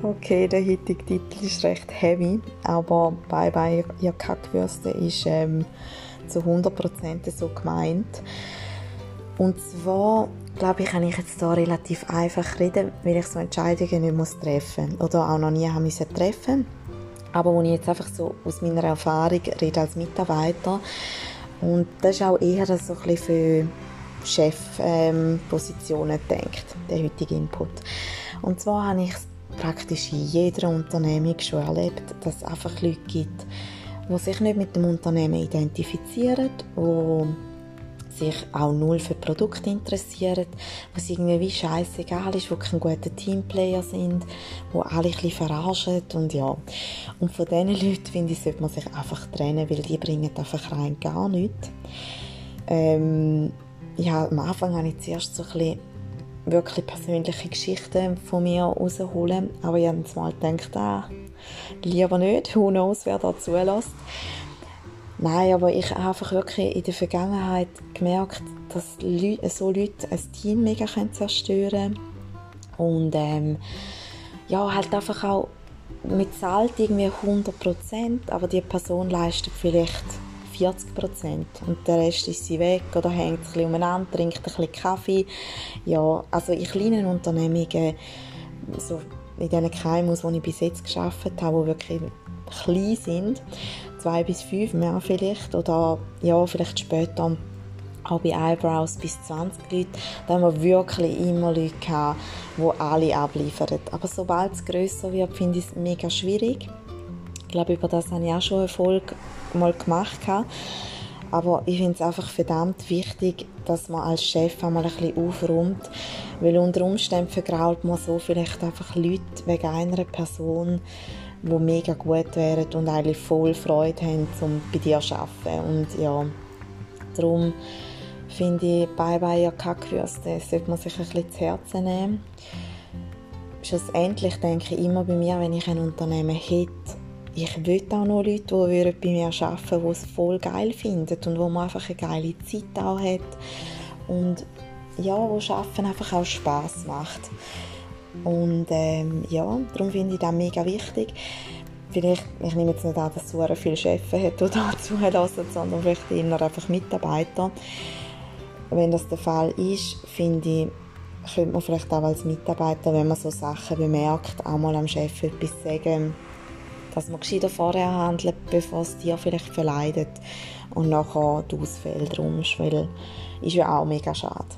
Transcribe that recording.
Okay, der heutige Titel ist recht heavy, aber Bye Bye, ihr Kackwürste ist ähm, zu 100% so gemeint. Und zwar, glaube ich, kann ich jetzt hier relativ einfach reden, weil ich so Entscheidungen nicht muss treffen oder auch noch nie haben müssen treffen. Aber wo ich jetzt einfach so aus meiner Erfahrung rede als Mitarbeiter und das ist auch eher so ein bisschen für Chefpositionen ähm, denkt, der heutige Input. Und zwar habe ich praktisch in jeder Unternehmung schon erlebt, dass es einfach Leute gibt, die sich nicht mit dem Unternehmen identifizieren, die sich auch null für Produkte interessieren, was irgendwie wie scheißegal ist, die kein guter Teamplayer sind, die alle ein verarschen und ja. Und von diesen Leuten, finde ich, sollte man sich einfach trennen, weil die bringen einfach rein gar nichts. Ähm, ja, am Anfang habe ich zuerst so ein bisschen wirklich persönliche Geschichten von mir rausholen. Aber ich habe mal gedacht, ah, lieber nicht, who knows, wer da zulässt. Nein, aber ich habe einfach wirklich in der Vergangenheit gemerkt, dass so Leute ein Team mega zerstören können. Und ähm, ja, halt einfach auch mit Zahlt irgendwie 100%, aber die Person leistet vielleicht 40 Prozent. Und der Rest ist sie weg oder hängt ein bisschen umeinander, trinkt ein bisschen Kaffee. Ja, also in kleinen Unternehmungen, so in diesen KMUs, die ich bis jetzt geschafft habe, die wirklich klein sind, zwei bis fünf mehr vielleicht, oder ja, vielleicht später auch bei Eyebrows bis 20 Leute, da haben wir wirklich immer Leute gehabt, die alle abliefern. Aber sobald es grösser wird, finde ich es mega schwierig. Ich glaube, über das habe ich auch schon Erfolg mal gemacht. Aber ich finde es einfach verdammt wichtig, dass man als Chef einmal ein bisschen aufräumt, weil unter Umständen vergrault man so vielleicht einfach Leute wegen einer Person, die mega gut wären und eigentlich voll Freude haben, um bei dir zu arbeiten. Und ja, darum finde ich, Bye Bye ihr Kackwürste sollte man sich ein bisschen zu Herzen nehmen. Schlussendlich denke ich immer bei mir, wenn ich ein Unternehmen hätte, ich will auch noch Leute, die bei mir arbeiten die es voll geil finden und wo man einfach eine geile Zeit auch hat und ja, wo Arbeiten einfach auch Spaß macht. Und ähm, ja, darum finde ich das mega wichtig. Vielleicht, ich nehme jetzt nicht an, dass so viele Chefs hat, die da zulassen, sondern vielleicht eher einfach Mitarbeiter. Wenn das der Fall ist, finde ich, könnte man vielleicht auch als Mitarbeiter, wenn man so Sachen bemerkt, auch mal am Chef etwas sagen, dass man gescheiter vorher handelt, bevor es dir vielleicht verleidet und nachher die Ausfälle drum ist, ist ja auch mega schade.